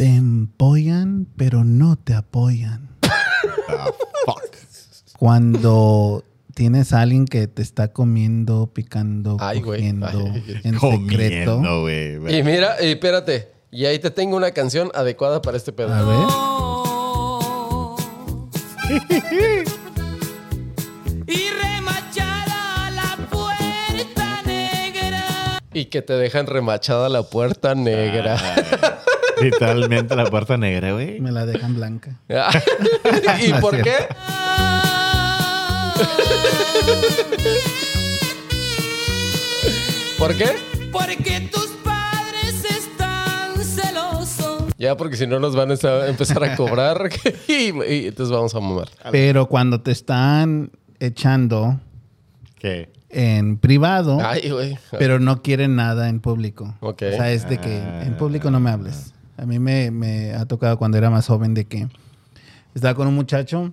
Te empollan, pero no te apoyan. Fuck. Cuando tienes a alguien que te está comiendo, picando, Ay, güey. cogiendo Ay. en secreto. Comiendo, güey. Y mira, y espérate. Y ahí te tengo una canción adecuada para este pedo. A ver. y remachada la puerta negra. Y que te dejan remachada la puerta negra. Ah. Literalmente la puerta negra, güey. Me la dejan blanca. ¿Y por qué? ¿Por qué? Porque tus padres están celosos. Ya, porque si no nos van a empezar a cobrar y, y entonces vamos a mamar. Pero cuando te están echando ¿Qué? en privado, Ay, güey. pero no quieren nada en público. Ok. O sea, es de que en público no me hables. A mí me, me ha tocado cuando era más joven de que estaba con un muchacho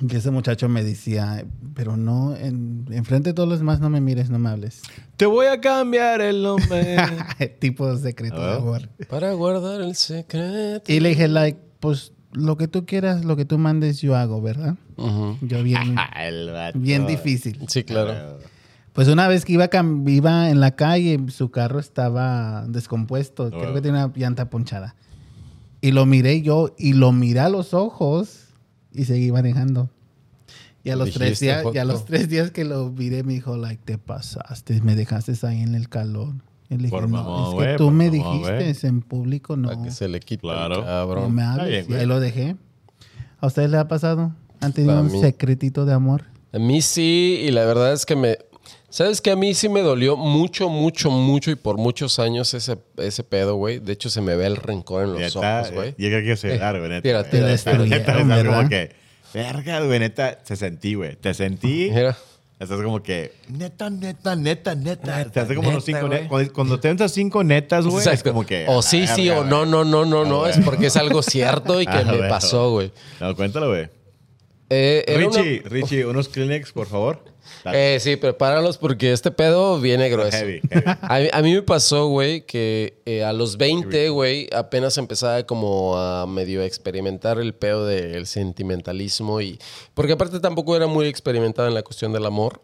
y ese muchacho me decía, pero no, en, enfrente de todos los demás no me mires, no me hables. Te voy a cambiar el nombre. tipo secreto de Ah. amor. Para guardar el secreto. Y le dije, like, pues lo que tú quieras, lo que tú mandes, yo hago, ¿verdad? Ujú. Yo bien, bien difícil. Sí, claro. Pues una vez que iba, cam- iba en la calle, su carro estaba descompuesto. Creo que tenía una llanta ponchada. Y lo miré yo y lo miré a los ojos y seguí manejando. Y a los, tres días, y a los tres días que lo miré, me dijo, like, te pasaste, me dejaste ahí en el calor. Y le dije, Por no, es que tú me dijiste en público, no, Para que se le quite Claro. el cabrón. no me hables. bien, y ahí lo dejé. ¿A ustedes les ha pasado? ¿Han tenido un mí. secretito de amor? A mí sí, y la verdad es que me... ¿Sabes que A mí sí me dolió mucho, mucho, mucho y por muchos años ese, ese pedo, güey. De hecho, se me ve el rencor en los Neta, ojos, güey. eh, Yo creo que se dar, güey, neta. tira, Neta, neta, Destruyeron, es algo como que, verga, güey, neta, te sentí, güey. Te sentí. Mira. Estás como que, neta, neta, neta, neta. te hace como neta, unos cinco netas. Cuando, cuando te entras cinco netas, güey, es Exacto. como que. o sí, sí, o no, no, no, no, no. Ah, Es porque es algo cierto y que Ah, me pasó, güey. No, cuéntalo, güey. Eh, Richie, Richie, unos Kleenex, por favor. Eh, sí, prepáralos porque este pedo viene grueso. Heavy, heavy. A, mí- a mí me pasó, güey, que eh, a los 20, güey, apenas empezaba como a medio experimentar el pedo del sentimentalismo y... Porque aparte tampoco era muy experimentada en la cuestión del amor.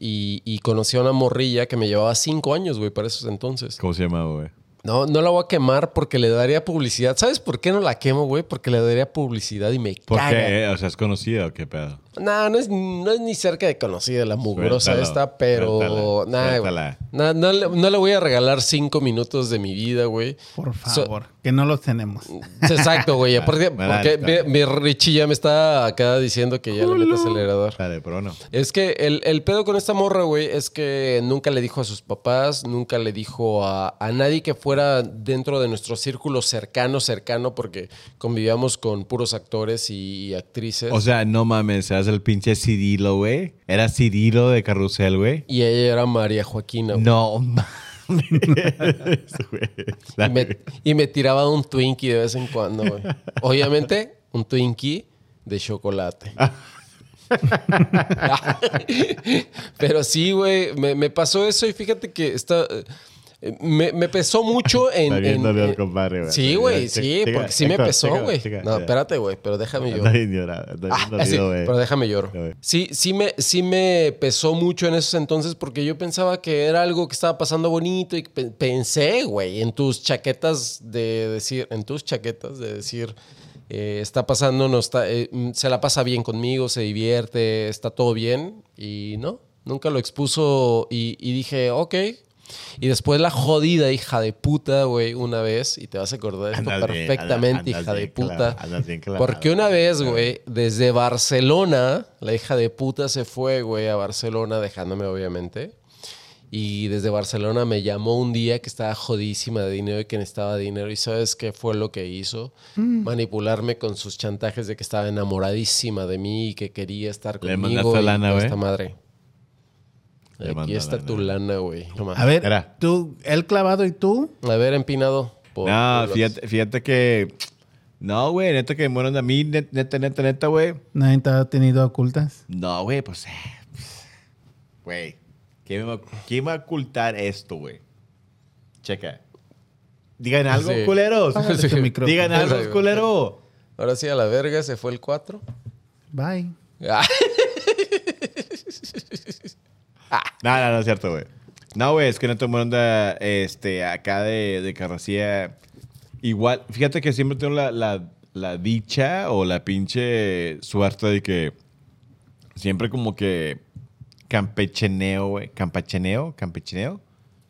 Y, y conocí a una morrilla que me llevaba cinco años, güey, para esos entonces. ¿Cómo se llama, güey? No, no la voy a quemar porque le daría publicidad. ¿Sabes por qué no la quemo, güey? Porque le daría publicidad y me ¿Por caga. qué? O sea, ¿es conocida o qué pedo? No, no es, no es ni cerca de conocida la mugrosa Suéltalo, esta, pero... suéltala, Nah, güey. suéltala. No, no le- no le voy a regalar cinco minutos de mi vida, güey. Por So- favor, que no los tenemos. Exacto, güey. Porque dale, mi, mi Richie ya me está acá diciendo que ya le mete acelerador. Dale, pero no. Es que el, el pedo con esta morra, güey, es que nunca le dijo a sus papás, nunca le dijo a, a nadie que fuera dentro de nuestro círculo cercano, cercano, porque convivíamos con puros actores y, actrices. O sea, no mames, seas el pinche Cirilo, güey. Era Cirilo de Carrusel, güey. y ella era María Joaquina. güey. No mames. Y me, y me tiraba un Twinkie de vez en cuando, güey. Obviamente, un Twinkie de chocolate. Pero sí, güey, me, me pasó eso y fíjate que está... eh, Me, me pesó mucho en... En- el en- compadre, güey. Sí, güey, sí, porque sí me pesó, güey. No, espérate, güey, pero déjame llorar. Ah, sí, pero déjame güey. Sí, sí me, sí me pesó mucho en esos entonces porque yo pensaba que era algo que estaba pasando bonito y pe- pensé, güey, en tus chaquetas de decir, en tus chaquetas de decir, eh, está pasando, no está, eh, mm, se la pasa bien conmigo, se divierte, está todo bien y no, nunca lo expuso y, y dije, ok. Y después la jodida hija de puta, güey, una vez, y te vas a acordar de esto Andas bien, perfectamente, andas hija de puta. bien. Porque una vez, güey, desde Barcelona, la hija de puta se fue, güey, a Barcelona, dejándome, obviamente. Y desde Barcelona me llamó un día que estaba jodísima de dinero y que necesitaba dinero. ¿Y sabes qué fue lo que hizo? Manipularme con sus chantajes de que estaba enamoradísima de mí y que quería estar Le conmigo. mandaste y lana, toda güey. esta madre. Le Aquí está lana. tu lana, güey. Toma. A ver, Era. tú, el clavado y tú. A ver, empinado. por- No, por- fíjate, fíjate que... No, güey, neta que, bueno, a mí, net- neta, neta, neta, güey. Nadie te ha tenido ocultas. No, güey, pues... eh, pues, Güey, ¿quién, me va- quién va a ocultar esto, güey? Checa. Digan algo, Sí. culeros. Micrófono. Digan algo, culero. Ahora sí, a la verga, se fue el 4. Bye. No, no, no es cierto, güey. No, güey, es que no mundo anda, este, acá de, de carrocía. Igual, fíjate que siempre tengo la, la- la dicha o la pinche suerte de que siempre como que campecheneo, güey. Campecheneo, campecheneo.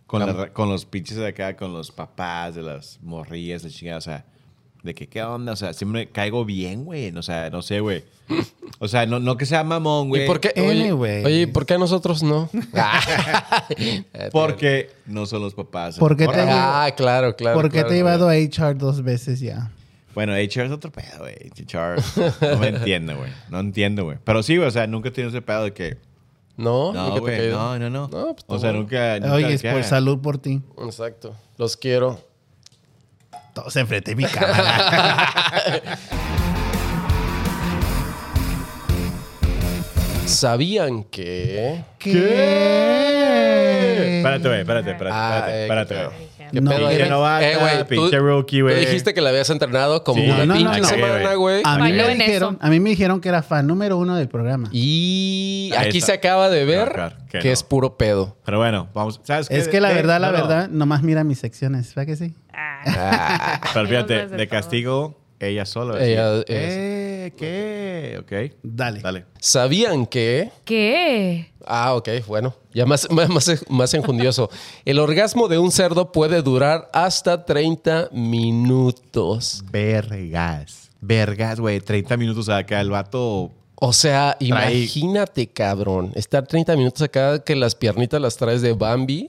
Con, la con los pinches de acá, con los papás de las morrillas, de chingada, o sea, de que qué onda, o sea, siempre caigo bien, güey, o sea, no sé, güey. O sea, no, no que sea mamón, güey. ¿Y por qué? Oye, oye, ¿y ¿por qué nosotros no? Porque no son los papás. ¿Por qué te- Ah, claro, claro. ¿Por qué claro. te he llevado a HR dos veces ya? Bueno, HR es otro pedo, güey. HR no me entiendo, güey. No entiendo, güey. Pero sí, güey, o sea, nunca he tenido ese pedo de que... No, No, nunca te he güey, no, no, no. No, pues, o sea, nunca... nunca Oye, es por salud por ti. Exacto. Los quiero. Todos enfrente de mi cámara. ¿Sabían que...? ¿Qué? Espérate, güey, espérate, espérate, Ah, espérate, eh, espérate, qué. No, pedo pinche ven? novata, Eh, tú- rookie, güey. Tú dijiste que la habías entrenado como Sí. una No, pinche no, semana, güey. A mí, me dijeron, a mí me dijeron que era fan número uno del programa. Y aquí se acaba de ver No, claro, que que no. es puro pedo. Pero bueno, vamos. ¿Sabes qué? Es que la Eh, verdad, la no, no. verdad, nomás mira mis secciones, ¿verdad que sí? Ah. Pero fíjate, de castigo, ella sola. Ella es- Eh, ¿qué? Ok. Dale. Dale. ¿Sabían que...? ¿Qué? Ah, ok, bueno. Ya más, más, más, más enjundioso. El orgasmo de un cerdo puede durar hasta 30 minutos. Vergas. Vergas, güey. 30 minutos acá. El vato O sea, Trae- imagínate, cabrón, estar 30 minutos acá que las piernitas las traes de Bambi.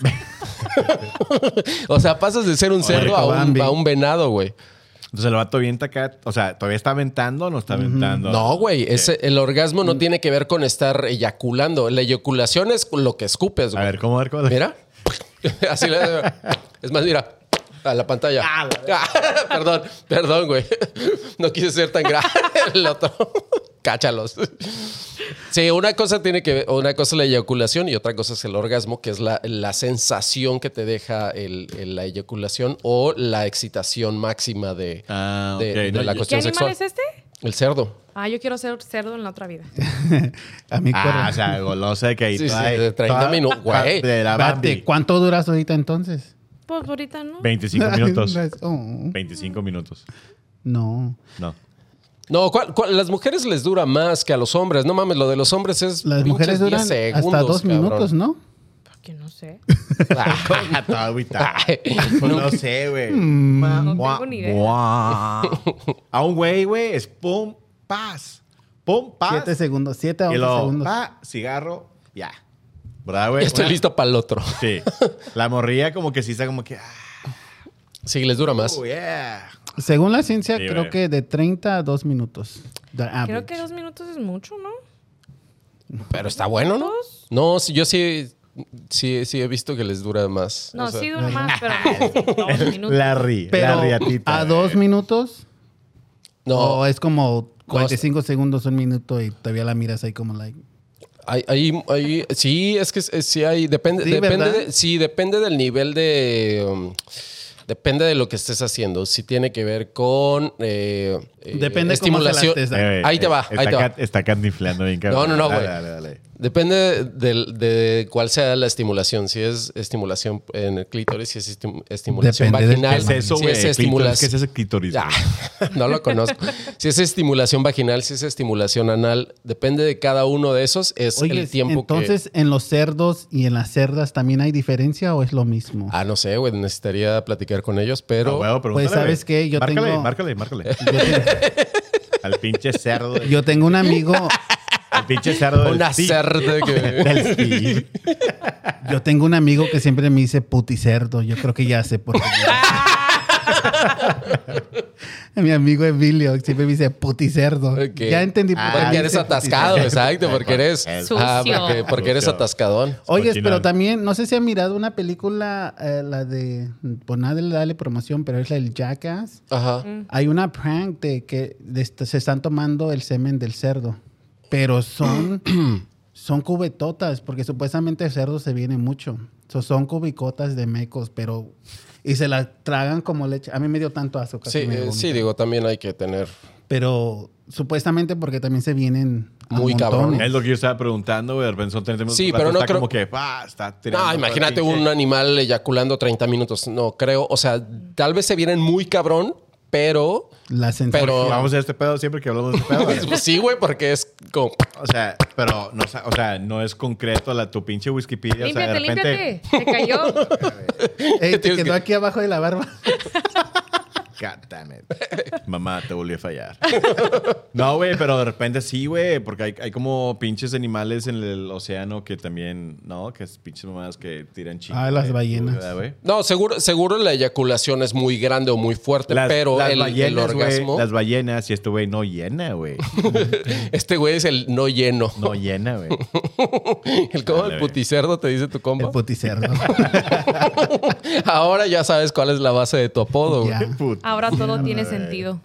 o sea, pasas de ser un cerdo a un, a un venado, güey. Entonces el vato avienta acá, o sea, ¿todavía está aventando o no está aventando? No, güey, el orgasmo no tiene que ver con estar eyaculando. La eyaculación es lo que escupes, A güey. ver, ¿cómo? A ver, ¿cómo? Mira. Así le- Es más, mira. A la pantalla. perdón, perdón, güey. No quise ser tan grave. El otro. Cáchalos. Sí, una cosa tiene que ver, una cosa es la eyaculación y otra cosa es el orgasmo, que es la, la sensación que te deja el- el- la eyaculación o la excitación máxima de, Ah, de- ok. de No, la yo- ¿Qué cuestión animal sexual. es este? El cerdo. Ah, yo quiero ser cerdo en la otra vida. A mí, Ah, o sea, golosa que ahí Sí, sí, de 30 toda- minutos, güey. De la Bambi. ¿cuánto duras ahorita entonces? Pues ahorita no. 25 minutos. Oh, 25 minutos. no. No. No, ¿cuál- cuál? las mujeres les dura más que a los hombres. No mames, lo de los hombres es. Las mujeres 10 duran hasta segundos, dos cabrón. minutos, ¿no? Porque no sé. Ah. Pues no sé, güey. No tengo ni idea. A un güey, güey, es pum, paz. Pum, paz. Siete segundos, siete a once segundos. pa, cigarro, ya. ¿Verdad, güey? Estoy Una- listo para el otro. Sí. La morrilla como que sí está como que... ah, Sí, les dura más. Oh, yeah. Según la ciencia, Sí, creo que de 30 a 2 minutos. Creo que dos minutos es mucho, ¿no? Pero está bueno, ¿no? No, sí, yo sí, sí, sí he visto que les dura más. No, O sea, sí dura más, pero no dos minutos. Larry, Pero la riatita. a dos minutos, No, o es como 45 segundos, un minuto y todavía la miras ahí como like. hay, hay, hay- sí, es que sí hay, depende, Sí, depende, de- sí, depende del nivel de, um, depende de lo que estés haciendo. Si tiene que ver con eh, eh, Depende cómo se estimulación. estés dando. Eh, Ahí te va, está ahí te va. Está cantinflando bien, cabrón. No, no, no, Dale, güey. Dale, dale. Depende del- de, cuál sea la estimulación. Si es estimulación en el clítoris, si es estim- estimulación Depende vaginal. ¿Qué es eso, si güey? es estimulación. ¿Qué es ese clítoris? No lo conozco. Si es estimulación vaginal, si es estimulación anal, depende de cada uno de esos. Es Oye, el tiempo que. entonces, ¿en los cerdos y en las cerdas también hay diferencia o es lo mismo? Ah, no sé, güey. Necesitaría platicar con ellos, pero. Ah, Pues, ¿sabes qué? Yo márcale, tengo- Márcale, márcale. Te- Al pinche cerdo. de- yo tengo un amigo, Al pinche cerdo del Una cerda que. Del yo tengo un amigo que siempre me dice puticerdo. Yo creo que ya sé por qué. Mi amigo Emilio siempre me dice puticerdo. Ok. Ya entendí por qué Porque eres atascado, exacto. Porque eres. Sucio. Ah, porque, porque eres atascadón. Oye, Cochino. pero también, no sé si han mirado una película, eh, la de, por nada le dale promoción, pero es la del Jackass. Ajá. Hay una prank de que de se están tomando el semen del cerdo, pero son, son cubetotas, porque supuestamente el cerdo se viene mucho. So, son cubicotas de mecos, pero y se la tragan como leche. A mí me dio tanto casi Sí, eh, sí, digo, también hay que tener. Pero supuestamente porque también se vienen Muy cabrón. Es lo que yo estaba preguntando, güey. De repente son 30 minutos. Sí, pero no está creo- como que, está tirando. No, imagínate un animal eyaculando 30 minutos. No, creo. O sea, tal vez se vienen muy cabrón, pero. La sensación. Pero- Vamos a este pedo siempre que hablamos de este pedo. Pues sí, güey, porque es como. O sea, pero no, o sea, no es concreto la tu pinche Wikipedia. O sea, de Límpiate, repente. límpiate. Se cayó. Ey, te quedó que- aquí abajo de la barba. God damn it. Mamá, te volví a fallar. No, güey, pero de repente sí, güey, porque hay, hay como pinches animales en el océano que también, ¿no? Que es pinches mamadas que tiran chingos. Ah, las ballenas. No, seguro, seguro la eyaculación es muy grande o muy fuerte, Las, pero las el, el ballenas, orgasmo. las ballenas y este güey no llena, güey. Este güey es el no lleno. No llena, güey. El como Dale, el puticerdo te dice tu El compa. puticerdo. Ahora ya sabes cuál es la base de tu apodo, güey. Ya. Ahora todo tiene sentido.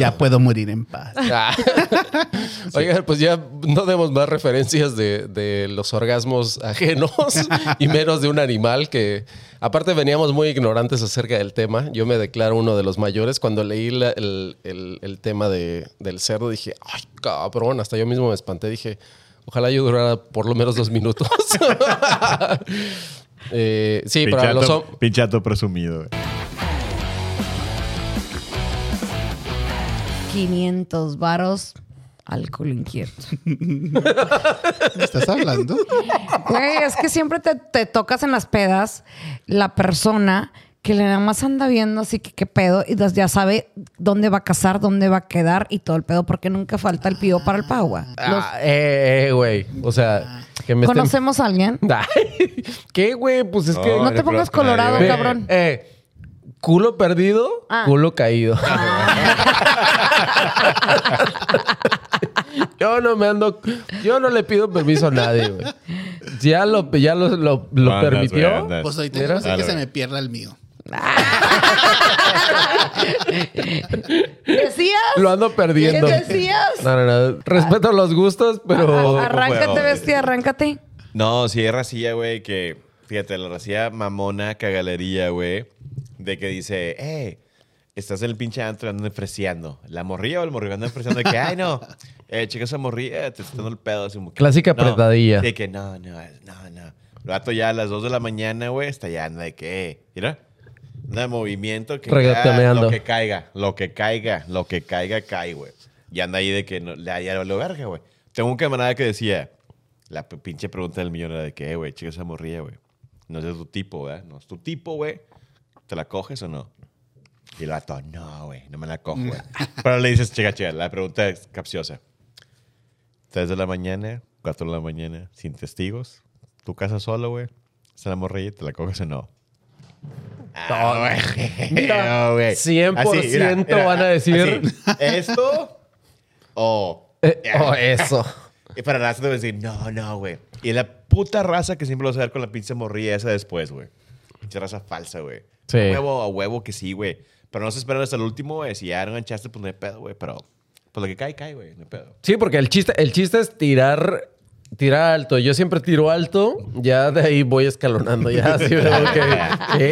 ya puedo morir en paz. Ah. Oigan, pues ya no demos más referencias de, de los orgasmos ajenos y menos de un animal que, aparte, veníamos muy ignorantes acerca del tema. Yo me declaro uno de los mayores. Cuando leí la- el, el- el tema de- del cerdo, dije, ay, cabrón, hasta yo mismo me espanté. Dije, ojalá yo durara por lo menos dos minutos. Eh, sí, para los Pinchato, pinchato presumido, 500 varos, alcohol inquieto. ¿Me estás hablando? Güey, es que siempre te, te tocas en las pedas la persona que le nada más anda viendo así que qué pedo y ya sabe dónde va a casar, dónde va a quedar y todo el pedo porque nunca falta el pío para el pagua. Los- Ah, eh, eh, güey. O sea, que me estén- ¿Conocemos a alguien? ¿Qué, güey? Pues es que... No, No te pongas colorado, cabrón. Eh, culo perdido, Ah. culo caído. yo no me ando. Yo no le pido permiso a nadie, güey. Ya lo, ya lo, lo- lo Andas, permitió. andas. Pues Dale, que se me pierda el mío. ¿Decías? Lo ando perdiendo. ¿Qué decías? No, no, no. Respeto los gustos, pero. Arráncate, juego. bestia, arráncate. No, sí hay racilla, güey, que... Fíjate, la racilla mamona cagalería, güey. De que dice, eh, estás en el pinche antro andando ofreciendo. La morrilla o el morrillo andan ofreciendo de que, ay, no. Eh, chica, esa morrilla, te está dando el pedo. Así como Clásica no. apretadilla. De que, no, no, no, no. El vato ya a las 2 de la mañana, güey, está ya anda de que, eh, mira. Anda de movimiento que Reggaetoneando. lo que caiga, lo que caiga, lo que caiga, cae, güey. Y anda ahí de que no, le ya lo verga, güey. Tengo un camarada que decía, la pinche pregunta del millón era de que, eh, güey, chica, esa morrilla, güey. No es de tu tipo, ¿verdad? No es tu tipo, güey. ¿Te la coges o no? Y el vato, no, güey, no me la cojo, güey. Pero le dices, chica, chica, la pregunta es capciosa. 3 de la mañana, 4 de la mañana, sin testigos, tu casa solo, güey. ¿Se la morrilla te la coges o no? Ah, güey. Mira, No, güey. 100% Así, mira, mira, van a decir- así, ¿Esto o...? Eh, oh, eso. Y para la raza te va a decir, no, no, güey. Y la puta raza que siempre vas a ver con la pinche morrilla esa después, güey. Pinche raza falsa, güey. Sí. A huevo, a huevo que sí, güey. Pero no se esperan hasta el último, güey. Si ya no enganchaste, pues no hay pedo, güey. Pero, pues lo que cae, cae, güey. No hay pedo. Sí, porque el chiste, el chiste es tirar, tirar alto. Yo siempre tiro alto, ya de ahí voy escalonando. Ya sí veo que.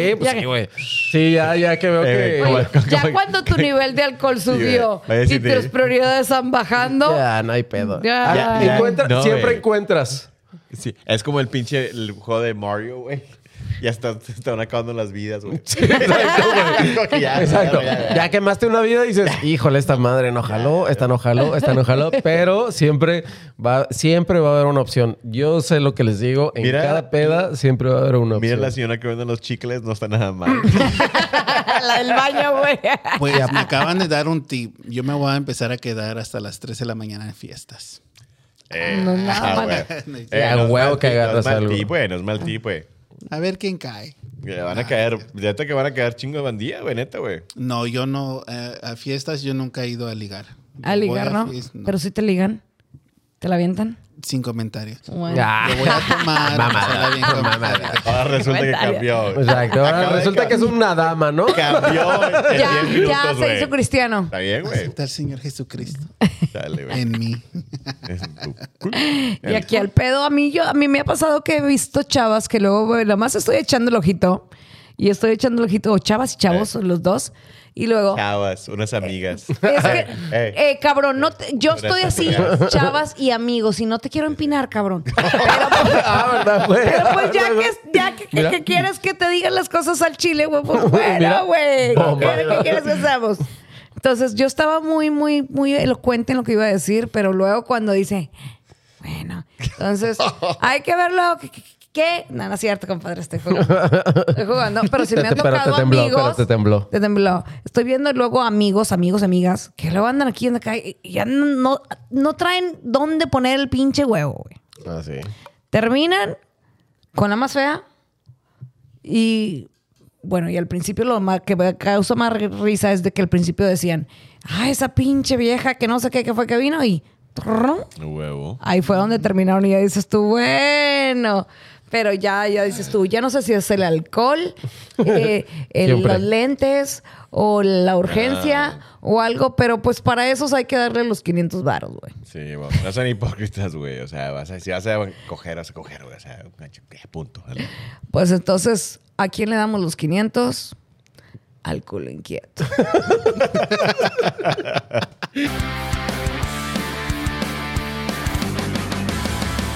Sí, pues Ya- sí, güey. Sí, ya, ya que veo Eh, que. Oye, ya cuando tu nivel de alcohol subió sí te- tus prioridades van bajando, Ya, no hay pedo. Ya. Ya, ya. Encuentra- No, siempre encuentras. Sí. Es como el pinche el juego de Mario, güey. Ya está, se están acabando las vidas, güey. Exacto, güey. Como que ya, Exacto. ya, ya, Ya quemaste una vida y dices, híjole, esta madre no jaló, esta no jaló, esta no jaló, pero siempre va, siempre va a haber una opción. Yo sé lo que les digo, en Mira- cada peda siempre va a haber una Mira opción. la señora que vende los chicles, no está nada mal. la del baño, güey. Pues me acaban de dar un tip. Yo me voy a empezar a quedar hasta las 3 de la mañana en fiestas. Eh, No, no, ah, bueno. Sí, no es huevo mal tip, güey. No es mal tip, güey. A ver quién cae. Le van a caer, neta que van a caer chingo de bandilla, güey, neta, güey. No, yo no. eh, a fiestas yo nunca he ido a ligar. A Yo ligar, a ¿no? no. Pero si te ligan. ¿Te la avientan? Sin comentarios. Bueno. Ya. Yo voy a tomar. pasarla bien. Ahora resulta que cambió. Exacto. Ahora Acaba resulta que es una dama, ¿no? Cambió en 10 Ya, minutos, ya se hizo cristiano. Está bien, güey. Está el Señor Jesucristo Dale, güey. en mí. Es tu culo. Y aquí al pedo, a mí, yo, a mí me ha pasado que he visto chavas que luego, güey, nada más estoy echando el ojito y estoy echando el ojito, o chavas y chavos, Eh. los dos. Y luego, Chavas, unas amigas. es que, eh, cabrón, no te- yo estoy así, amigas. chavas y amigos, y no te quiero empinar, cabrón. Pero, Ah, ¿verdad, güey? pero pues ya que, ya que, que- Mira. que quieres que te digan las cosas al chile, güey, pues bueno, güey. No, ¿Qué, madre. qué quieres que hagamos? Entonces yo estaba muy, muy, muy elocuente en lo que iba a decir, pero luego cuando dice, bueno, entonces hay que verlo. Qué? No, no es cierto, compadre, estoy jugando. Estoy jugando, pero si me han Pero te tocado tembló, amigos. pero te tembló. Te tembló. Estoy viendo luego amigos, amigos, amigas, que luego andan aquí calle y ya no, no, traen dónde poner el pinche huevo, güey. Ah, sí. Terminan con la más fea y bueno, y al principio lo más, que causa más risa es de que al principio decían, ah, esa pinche vieja que no sé qué, qué fue que vino y Huevo. ahí fue donde terminaron y ya dices tú, bueno. Pero ya, ya dices tú, ya no sé si es el alcohol, eh, el- los lentes o la urgencia o algo, pero pues para esos hay que darle los 500 varos, güey. Sí, bueno, no son hipócritas, güey. O sea, vas a, si vas a coger, vas a coger, güey. O sea, punto. Pues entonces, ¿a quién le damos los 500? Al culo inquieto.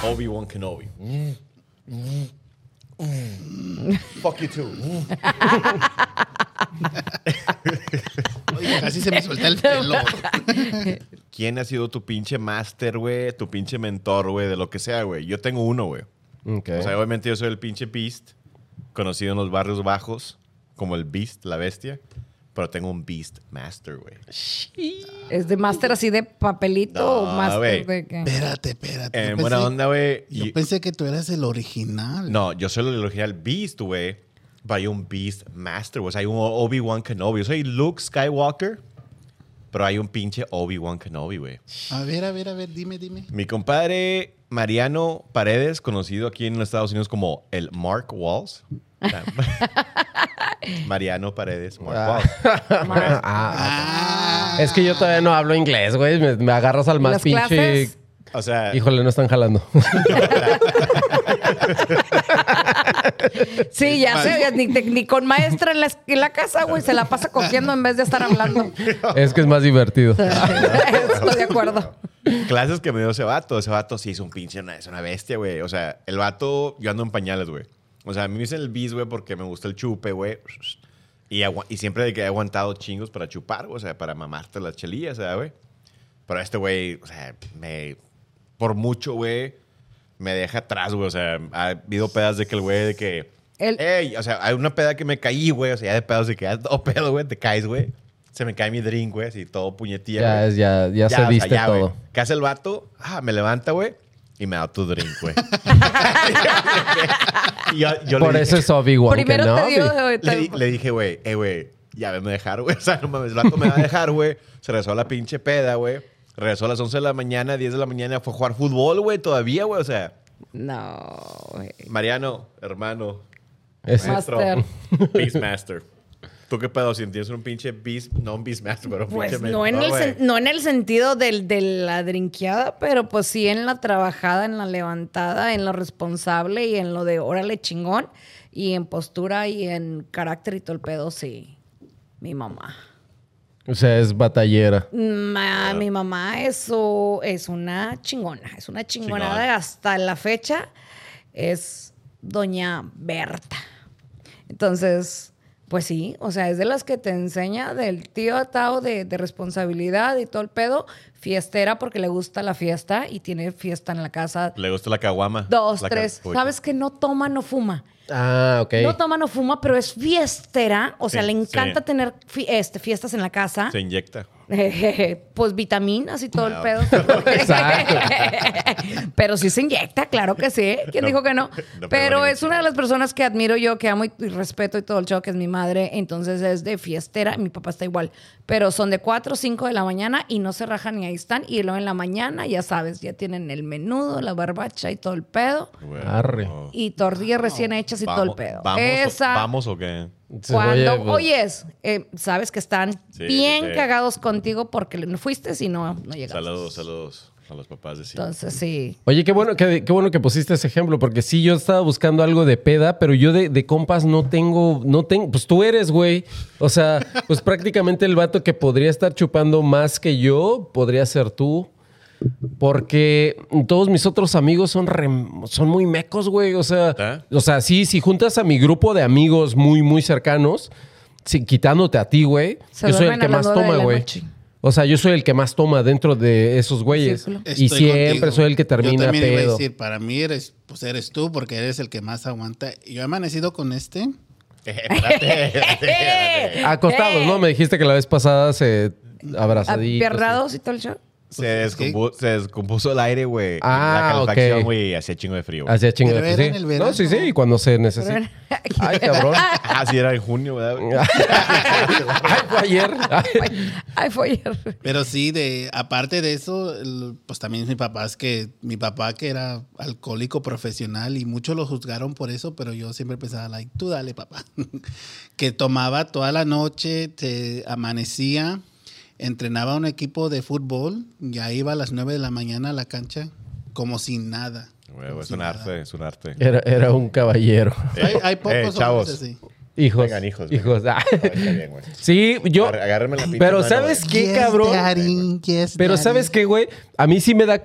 Obi-Wan Kenobi. Fuck you too. Oye, casi se me suelta el pelo. ¿Quién ha sido tu pinche master, güey? Tu pinche mentor, güey, de lo que sea, güey. Yo tengo uno, güey. O sea, obviamente yo soy el pinche Beast, conocido en los barrios bajos como el Beast, la bestia. Pero tengo un Beast Master, güey. ¿Es de máster así de papelito No, o máster güey. de qué? Espérate, espérate. En buena onda, güey. Yo y- pensé que tú eras el original. No, yo soy el original Beast, güey. Pero hay un Beast Master, güey. O sea, hay un Obi-Wan Kenobi. Yo soy Luke Skywalker, pero hay un pinche Obi-Wan Kenobi, güey. A ver, a ver, a ver, dime, dime. Mi compadre Mariano Paredes, conocido aquí en los Estados Unidos como el Mark Walls. Mariano Paredes, Mark Ah. Walls. Ah, Es que yo todavía no hablo inglés, güey. Me, me agarras al más pinche. clases. O sea, Híjole, no están jalando. Sí, ya sé, ni, ni con maestra en la, en la casa, güey, se la pasa cogiendo en vez de estar hablando. es que es más divertido. Estoy de acuerdo. clases que me dio ese vato. Ese vato sí es un pinche, una- es una bestia, güey. O sea, el vato, yo ando en pañales, güey. O sea, a mí me dicen el bis, güey, porque me gusta el chupe, güey. Y, agua- y siempre de que he aguantado chingos para chupar, güey, o sea, para mamarte las chelillas, ¿sabes, güey? Pero este güey, o sea, me. Por mucho, güey, me deja atrás, güey. O sea, ha habido pedas de que el güey, de que. El- Ey, o sea, hay una peda que me caí, güey. O sea, ya de pedos de que ya todo pedo, güey, te caes, güey. Se me cae mi drink, güey, así todo puñetilla. Ya, ya, ya, o se sea, viste ya, güey. todo. ¿Qué hace el vato? Ah, me levanta, güey, y me da tu drink, güey. Yo, le Por dije- eso es Obi-Wan Primero te dio le, le dije, güey, eh, güey, ya venme a dejar, güey. O sea, no mames, el me va a dejar, güey. Se regresó a la pinche peda, güey. Regresó a las 11 de la mañana, 10 de la mañana, fue a jugar fútbol, güey, todavía, güey. O sea, No, güey. Mariano, hermano, Es- maestro, Master. Beastmaster. ¿Tú qué pedo? Si tienes un pinche Beast, no un Beastmaster, pero un Pues pinche no en, el no en el sentido del, de la drinqueada, pero pues sí en la trabajada, en la levantada, en lo responsable y en lo de órale chingón. Y en postura y en carácter y todo el pedo, sí. Mi mamá. O sea, es batallera. Ma- Mi mamá es, es una chingona, es una chingonada Chingona. hasta la fecha. Es doña Berta. Entonces, pues sí, o sea, es de las que te enseña del tío atado de, de responsabilidad y todo el pedo. Fiestera porque le gusta la fiesta y tiene fiesta en la casa. Le gusta la caguama. Dos, La tres. Sabes que no toma, no fuma. Ah, ok. No toma, no fuma, pero es fiestera. O sea, Sí, le encanta sí. tener fi- este, fiestas en la casa. Se inyecta. pues vitaminas y todo el No. pedo. Exacto. Pero sí se inyecta, claro que sí. ¿Quién No, dijo que no? no, pero pero bueno, es una de las personas que admiro yo, que amo y, y respeto y todo el show, que es mi madre. Entonces es de fiestera. Mi papá está igual. Pero son de 4 o 5 de la mañana y no se rajan y ahí están. Y luego en la mañana, ya sabes, ya tienen el menudo, la barbacha y todo el pedo. Y tortillas recién hechas y todo el pedo. Vamos, Esa, ¿Vamos o qué? Sí, cuando oye, pues, oyes, eh, sabes que están Sí, bien sí, cagados contigo porque no fuiste y no, no llegaste. Saludos, saludos. A los papás de sí. Entonces, sí. Oye, qué bueno que, qué bueno que pusiste ese ejemplo, porque sí, yo estaba buscando algo de peda, pero yo de, de compas no tengo, no tengo, pues tú eres, güey. O sea, pues prácticamente el vato que podría estar chupando más que yo, podría ser tú. Porque todos mis otros amigos son, re- son muy mecos, güey. O sea, o sea, sí, si juntas a mi grupo de amigos muy, muy cercanos, sí, quitándote a ti, güey, Se yo soy el que más toma, güey. noche. O sea, yo soy el que más toma dentro de esos güeyes. Y siempre contigo. soy el que termina Yo también iba a pedo. decir, para mí eres, pues eres tú, porque eres el que más aguanta. Yo he amanecido con este. Acostados, ¿no? Me dijiste que la vez pasada se abrazaditos. Piernados y todo el show. Se, descompu- se descompuso el aire, güey. Ah, la calefacción, güey, y hacía chingo de frío. Hacía chingo de Pero era en sí. el verano. No, sí, sí, y cuando se necesita. Ay, cabrón. Ah, sí, era en junio, ¿verdad? Ay, fue ayer. Ay, fue ayer. Pero sí, de, aparte de eso, pues también mi papá es que, mi papá que era alcohólico profesional y muchos lo juzgaron por eso, pero yo siempre pensaba, like, tú dale, papá. que tomaba toda la noche, te amanecía, entrenaba un equipo de fútbol, ya iba a las 9 de la mañana a la cancha como sin nada. Como es sin un nada. arte, es un arte. Era, era un caballero. Hay, hay pocos Eh, hombres chavos. así. Hijos. Vengan, hijos, Hijos. vengan. Ah. No, está bien, güey. Sí, yo. Agárrame la Pero mano, ¿sabes qué, Yes, cabrón? daddy, yes, Pero daddy. ¿sabes qué, güey? A mí sí me da...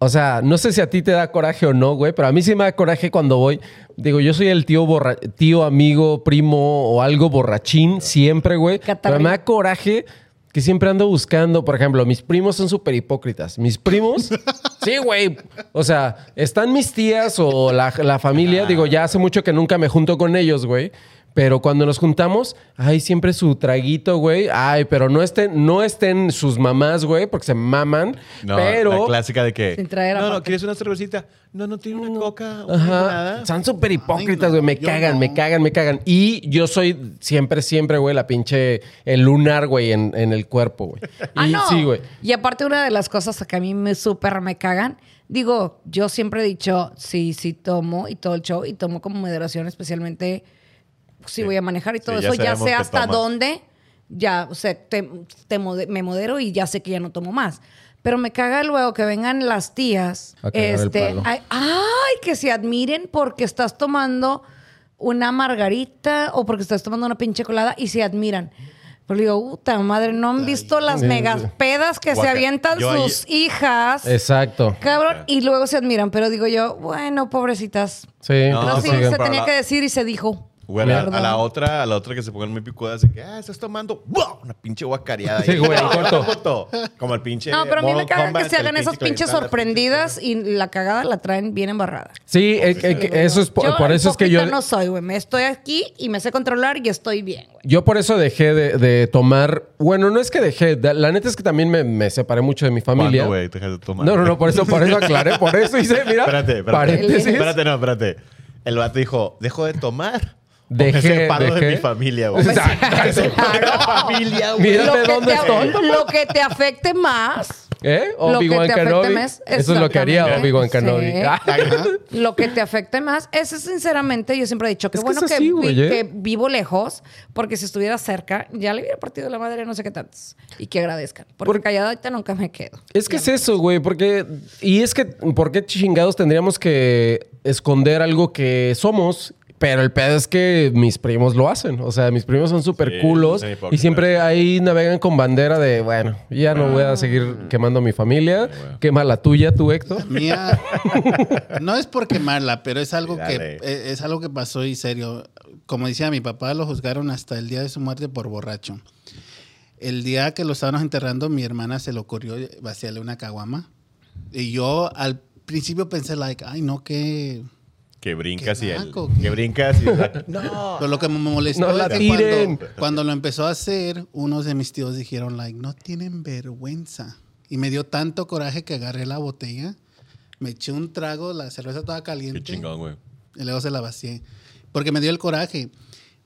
O sea, no sé si a ti te da coraje o no, güey, pero a mí sí me da coraje cuando voy. Digo, yo soy el tío borra tío, amigo, primo o algo borrachín siempre, güey. Pero Catarrín. me da coraje que siempre ando buscando, por ejemplo, mis primos son súper hipócritas. Mis primos, sí, güey. O sea, están mis tías o la, la familia. Digo, ya hace mucho que nunca me junto con ellos, güey. Pero cuando nos juntamos, hay siempre su traguito, güey. Ay, pero no estén, no estén sus mamás, güey, porque se maman. No, pero. la clásica de que. Sin traer no, no, aparte. ¿quieres una cervecita? No, no tiene una coca. una Ajá. limonada. Son súper hipócritas, Ay, güey. no, me cagan, no. me cagan, me cagan. Y yo soy siempre, siempre, güey, la pinche. El lunar, güey, en, en el cuerpo, güey. Ah, Y no. sí, güey. Y aparte, una de las cosas que a mí me súper me cagan, digo, yo siempre he dicho, sí, sí tomo y todo el show, y tomo como moderación, especialmente pues, si Sí. voy a manejar y todo eso, ya sé hasta tomas. dónde, ya, o sea, te- te mode- me modero y ya sé que ya no tomo más. Pero me caga luego que vengan las tías, A cagar el este, palo. ay, ay, que se admiren porque estás tomando una margarita o porque estás tomando una pinche colada y se admiran. Pero digo, puta madre, ¿no han visto las megas pedas que se avientan Yo sus hijas? Exacto. Cabrón, y luego se admiran, pero digo yo, bueno, pobrecitas. Sí. No, Pero pues, sí, se tenía la- que decir y se dijo. Güey, a la, Perdón. a la otra, a la otra que se pongan muy picudas de que, ah, estás tomando ¡wow! una pinche guacareada. Sí, güey, en corto. Como el pinche. No, pero a mí me caga que se hagan esas pinche pinches sorprendidas y la cagada la traen bien embarrada. Sí, eh, eh, que eso es por, Yo por eso es que yo. no soy, güey. Me estoy aquí y me sé controlar y estoy bien, güey. Yo por eso dejé de, de tomar. Bueno, no es que dejé. La neta es que también me, me separé mucho de mi familia. ¿Cuándo, güey? Dejas de tomar. No, no, no, por eso, por eso aclaré, por eso hice, mira. Espérate, espérate. Paréntesis. Espérate, no, espérate. El vato dijo, dejo de tomar. Dejé, me separo de mi familia, güey. Exacto. Familia, güey. Mírame dónde estoy. lo que te afecte más. ¿Eh? Lo que Obi-Wan Kenobi. más, Eso es lo que haría. Obi-Wan Kenobi. Sí. Ah. Lo que te afecte más, ese sinceramente yo siempre he dicho que Es que bueno que, así, ¿eh? que vivo lejos, porque si estuviera cerca ya le hubiera partido la madre no sé qué tantos. Y que agradezcan. Porque Por- callada ahorita nunca me quedo. Es que es eso, güey, porque... Y es que, ¿por qué chingados tendríamos que esconder algo que somos? Pero el pedo es que mis primos lo hacen. O sea, mis primos son súper Sí, culos. Y siempre ahí navegan con bandera de, bueno, ya no voy a seguir quemando a mi familia. Quema la tuya, tú, Héctor. Mía, no es por quemarla, pero es algo que Dale. eh, es algo que pasó y serio. Como decía mi papá, lo juzgaron hasta el día de su muerte por borracho. El día que lo estábamos enterrando, mi hermana se le ocurrió vaciarle una caguama. Y yo al principio pensé, like, ay, no, que... Que brincas Qué y el. Que brincas y. no. Pero lo que me molestó No la es que tiren. cuando, cuando lo empezó a hacer, unos de mis tíos dijeron, like, no tienen vergüenza. Y me dio tanto coraje que agarré la botella, me eché un trago, la cerveza toda caliente. Qué chingón, güey. Y luego se la vacié. Porque me dio el coraje.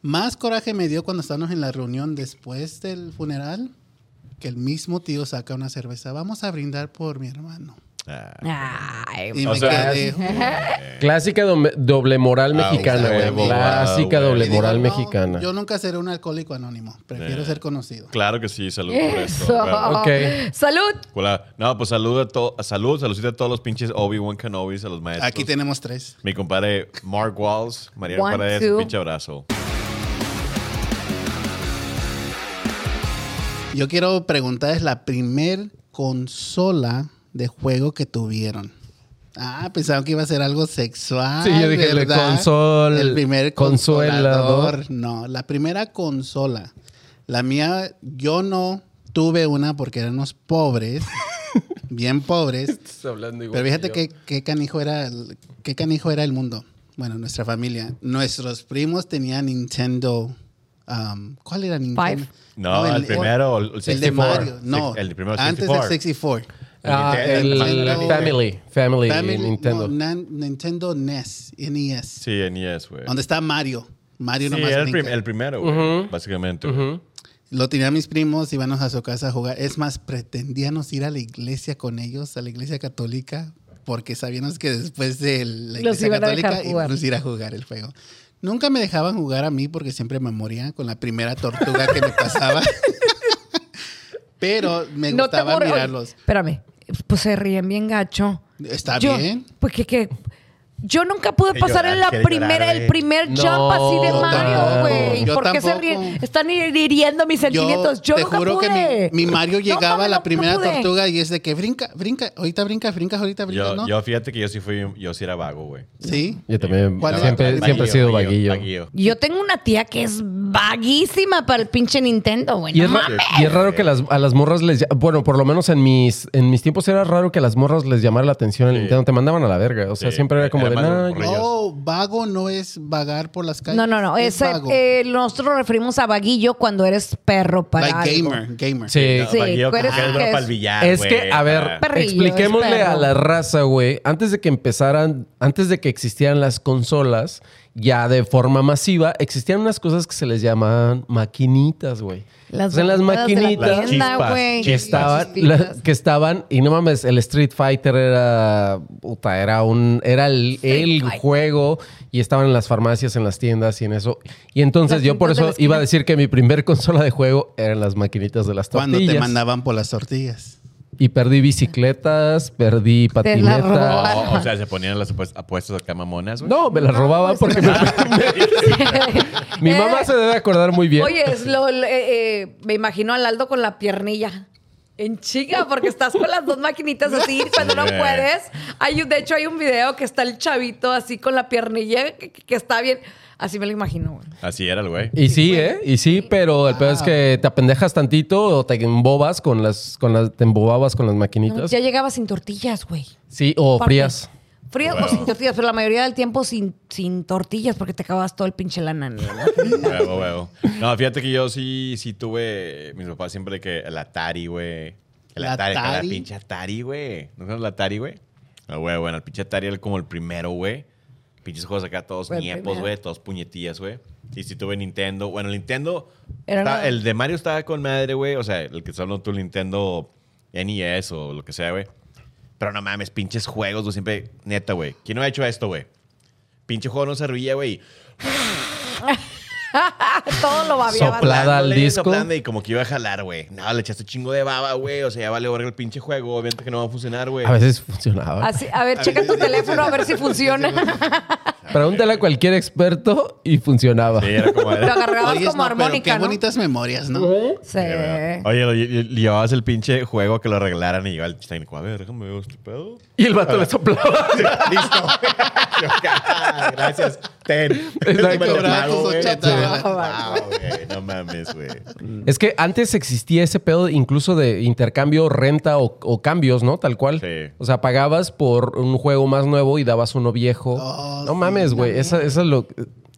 Más coraje me dio cuando estábamos en la reunión después del funeral, que el mismo tío saca una cerveza. Vamos a brindar por mi hermano. Ah, Ay, Y O me sea, quedé. Clásica doble moral Ah, mexicana, güey, Clásica doble digo, moral no, mexicana. Yo nunca seré un alcohólico anónimo. Prefiero Eh. ser conocido. claro que sí, salud por eso. Eso. güey. Ok. Salud. Hola. No, pues salud a todos. Salud, saludcita a todos los pinches Obi-Wan Kenobis, a los maestros. Aquí tenemos tres. Mi compadre Mark Walls, Mariano One, Paredes, pinche abrazo. Yo quiero preguntarles la primer consola de juego que tuvieron. Ah, pensaba que iba a ser algo sexual. Sí, yo dije, el ¿verdad? consol- El primer consolador. No, la primera consola. La mía, yo no tuve una porque éramos pobres. bien pobres. Estás hablando igual Pero fíjate que qué, qué canijo era el, qué canijo era el mundo. Bueno, nuestra familia. Nuestros primos tenían Nintendo. um, ¿Cuál era Nintendo? Five. No, el primero, el El de 64. Mario. No, el primero, antes 64. del 64. Ah, el, Family. Family, Family- Nintendo. no, nan- Nintendo NES. NES. Sí, NES, güey. Donde está Mario. Mario Sí, nomás era el, brinca. prim- el primero, güey, básicamente. Lo tenían mis primos, íbamos a su casa a jugar. Es más, pretendíamos ir a la iglesia con ellos, a la iglesia católica, porque sabíamos que después de la iglesia católica íbamos a ir a jugar el juego. Nunca me dejaban jugar a mí porque siempre me moría con la primera tortuga que me pasaba. Pero me No gustaba mirarlos. Espérame. Pues se ríen bien gacho. Está Yo- bien. Pues que, que- yo nunca pude pasar llorar, en la primera, llorar, el güey. primer No, jump así de Mario, güey. Yo ¿Por qué se ríen? Están hiriendo mis sentimientos. Yo, te nunca juro pude. que mi, mi Mario No, llegaba a la no- primera no pude. tortuga y es de que brinca, brinca, ahorita brinca, brinca, ahorita brinca, Yo, ¿no? yo fíjate que yo sí fui, yo sí era vago, güey. sí. Yo también. ¿Cuál era Siempre, siempre he sido vaguillo. Yo tengo una tía que es vaguísima para el pinche Nintendo, güey. Y No es, y raro que las, a las morras les... Bueno, por lo menos en mis, en mis tiempos era raro que a las morras les llamara la atención el. Nintendo. Te mandaban a la verga. O sea, siempre era como No, vago no es vagar por las calles. No, no, no. Es Ese, vago. eh, nosotros nos referimos a vaguillo cuando eres perro para like algo. gamer, gamer. Sí. No, Sí, vaguillo, tú eres- que es ¿qué para es? el billar, Es güey, que, a ver, Perrillo, expliquémosle es perro. a la raza, güey, antes de que empezaran, antes de que existieran las consolas, ya de forma masiva, existían unas cosas que se les llamaban maquinitas, güey. Las O sea, en las de la maquinitas tienda, güey. que estaban, la- que estaban, y no mames, el Street Fighter era, puta, era un, era el, juego y estaban en las farmacias, en las tiendas y en eso. Y entonces Las yo por eso iba a decir que mi primer consola de juego eran las maquinitas de las Cuando tortillas. te mandaban por las tortillas. Y perdí bicicletas, perdí patinetas. Oh, o sea, se ponían las apuest- apuestas acá mamonas, güey. No, me las robaba pues, porque me- mi mamá Eh. se debe acordar muy bien. Oye, es lo- lo- eh, eh, me imagino al Aldo con la piernilla. En chica, porque estás con las dos maquinitas así cuando no Sí. puedes. Hay, un- de hecho, hay un video que está el chavito así con la piernilla que, que está bien. Así me lo imagino, güey. Así era el güey. Y sí, ¿eh? Y sí, pero el peor es que te apendejas tantito o te embobas con las, con las, te embobabas con las No, maquinitas. ya llegaba sin tortillas, güey. Sí, o Aparte. frías. Frías o sin tortillas, pero la mayoría del tiempo sin, sin tortillas porque te acabas todo el pinche lana. ¿no? Huevo, huevo. No, fíjate que yo sí, sí tuve. Mis papás siempre que el Atari, güey. El ¿La Atari, Atari? la pinche Atari, güey. ¿No sabes el Atari, güey? Ah, güey, bueno, el pinche Atari era como el primero, güey. Pinches juegos acá todos Fue niepos, güey, todos puñetillas, güey. Y sí tuve Nintendo. Bueno, el Nintendo. El de Mario estaba con madre, güey. O sea, el que está hablando el Nintendo NES o lo que sea, güey. Pero no mames, pinches juegos, güey. Siempre, neta, güey. ¿Quién no ha hecho esto, güey? Pinche juego no se ría, güey. todo lo babiaba. Soplada al disco. soplando y como que iba a jalar, güey. No, le echaste chingo de baba, güey. O sea, ya vale verga el pinche juego. Obviamente que no va a funcionar, güey. A veces funcionaba. Así- a ver, checa tu teléfono a ver si funciona. Pregúntale a cualquier experto y funcionaba. Sí, era como... Lo agarrabas Oye, como no, pero armónica, qué ¿no? bonitas memorias, ¿no? Sí. Oye, lo- le llevabas el pinche juego a que lo arreglaran y iba el técnico. A ver, déjame ver este pedo. Y el vato le soplaba. Listo. Ah, Gracias. Ten. Exacto. Me lo Cobraba pago, tus güey. 80 Sí. Wow, güey. No mames, güey. Es que antes existía ese pedo incluso de intercambio, renta o, o cambios, ¿no? Tal cual. Sí. O sea, pagabas por un juego más nuevo y dabas uno viejo. Oh, no sí, mames, güey. Eso es lo,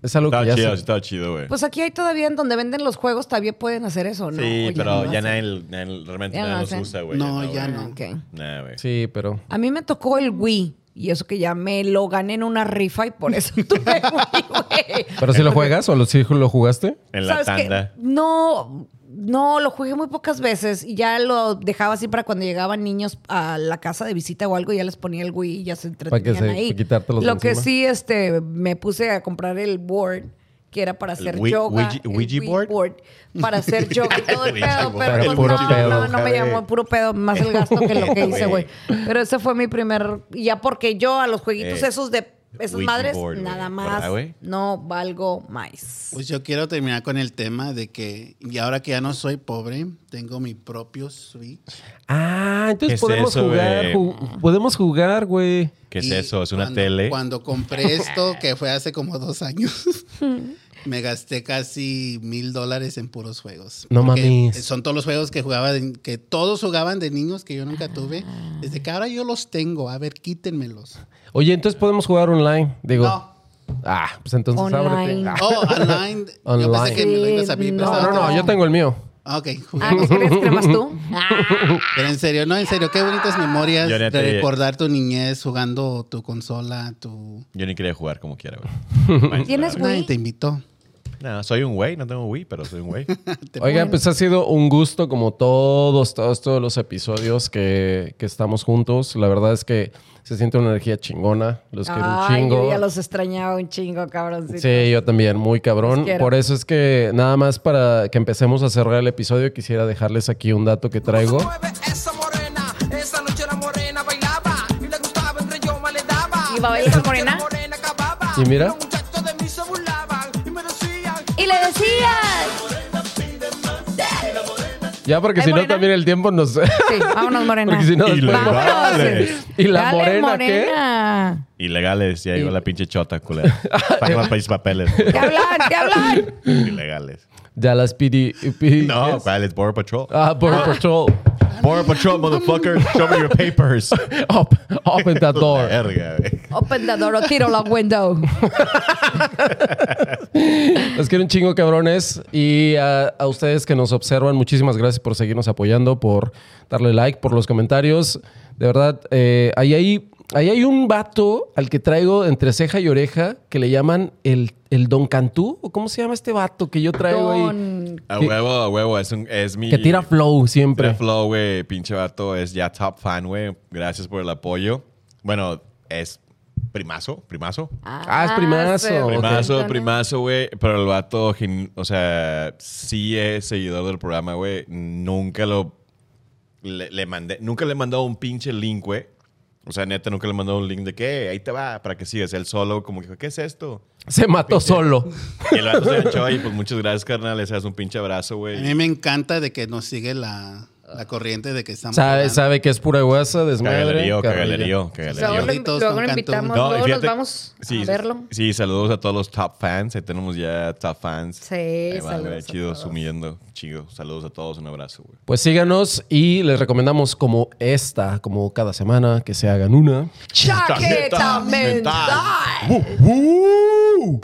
es algo que Estaba ya chido, se- sí estaba chido, güey. Pues aquí hay todavía en donde venden los juegos, todavía pueden hacer eso, ¿no? Sí, pero no ya nadie, nadie- realmente Ya nadie no los hacen. usa, güey. No, ya güey. no. Ok. Nah, güey. Sí, pero... A mí me tocó el Wii. Y eso que ya me lo gané en una rifa y por eso tuve Wii, güey. ¿Pero si lo juegas o lo, sí lo jugaste? En la tanda. No, no, lo jugué muy pocas veces y ya lo dejaba así para cuando llegaban niños a la casa de visita o algo, ya les ponía el Wii y ya se Para que entretenían se- ahí. para quitártelos de lo que sí, este, me puse a comprar el board que era para hacer Wii- yoga. Ouija- el Ouija board? para hacer yoga y todo el pedo, pero pues puro no, pedo. no, no me llamó puro pedo, más el gasto que lo que hice, güey. Pero ese fue mi primer, ya porque yo a los jueguitos Eh, esos de esas Ouija madres, board, nada más no valgo más. Pues yo quiero terminar con el tema de que, y ahora que ya no soy pobre, tengo mi propio Switch. Ah, ¿Qué entonces es podemos eso, jugar. ju- podemos jugar, güey. ¿Qué es Y eso? ¿Es una cuando- tele? Cuando compré esto, que fue hace como dos años, me gasté casi mil dólares en puros juegos. No mames. Son todos los juegos que jugaba, de- que todos jugaban de niños que yo nunca tuve. Desde que ahora yo los tengo. A ver, quítenmelos. Oye, entonces podemos jugar online. Digo. No. Ah, pues entonces Online. ábrete. Ah. Oh, online. Yo Online. pensé que me lo ibas a pedir No, no, no, yo tengo el mío. Ah, Ok, Ah, ¿qué que más tú? Pero en serio, no, en serio, qué bonitas memorias Yo de recordar tu niñez jugando tu consola, tu... Yo ni quería jugar como quiera, güey. ¿Tienes Nadie Wii? te invitó. No, soy un güey, no tengo Wii, pero soy un güey. Oigan, pues ha sido un gusto como todos, todos, todos los episodios que, que estamos juntos. La verdad es que se siente una energía chingona. Los quiero un Ay, chingo. yo ya los extrañaba un chingo, cabroncito. Sí, yo también, muy cabrón. Por eso es que nada más para que empecemos a cerrar el episodio, quisiera dejarles aquí un dato que traigo. Y le gustaba entre yo más le daba. ¿Y va a bailar morena? Y mira. Decías. Ya, porque ¿Ay, si no morena? también el tiempo nos... Sí, vámonos, morena. porque si no después- Ilegales. ¿Y la Dale, morena qué? Ilegales, ya llegó la pinche chota, culera. Paga los países papeles. ¿Qué hablan? ¿Qué hablan? Ilegales. Dallas PD... PD No. ¿cuál es Border Patrol? Ah, Border Patrol. Border Patrol, motherfucker. Show me your papers. Up, open that door. Verga. Open the door or tiro la window. Los quiero un chingo, cabrones. Y a, a ustedes que nos observan, muchísimas gracias por seguirnos apoyando, por darle like, por los comentarios. De verdad, eh, ahí, hay, ahí hay un vato al que traigo entre ceja y oreja que le llaman el, el Don Cantú. ¿O cómo se llama este vato que yo traigo ahí? Don- A huevo, a huevo. Es, un, es mi... Que tira flow siempre. Tira flow, güey. Pinche vato es ya top fan, güey. Gracias por el apoyo. Bueno, es primazo, primazo. Ah, es primazo. se- Ok. Primazo, primazo, güey. Pero el vato, o sea, sí es seguidor del programa, güey. Nunca lo. Le, le mandé. Nunca le he mandado un pinche link, güey. O sea, neta, nunca le mandado un link de que ahí te va para que sigas. Él solo, como que, ¿qué es esto? Se mató solo. Y el vato se echó y pues muchas gracias, carnal. Les das un pinche abrazo, A güey. mí me encanta de que nos sigue la, la corriente de que estamos... Sabe, hablando. sabe que es pura guasa, desmadre. Cagalerío, cagalerío, cagalerío. Luego, lo- Saluditos, luego lo invitamos, No, luego nos fíjate- vamos sí, a verlo. Sí, saludos a todos los top fans. Ahí tenemos ya top fans. Sí, Ahí va, saludos güey, a Chido, todos. sumiendo. Chido. Saludos a todos. Un abrazo, güey. Pues síganos y les recomendamos como esta, como cada semana, que se hagan una. Chaqueta mental. ¡Woo!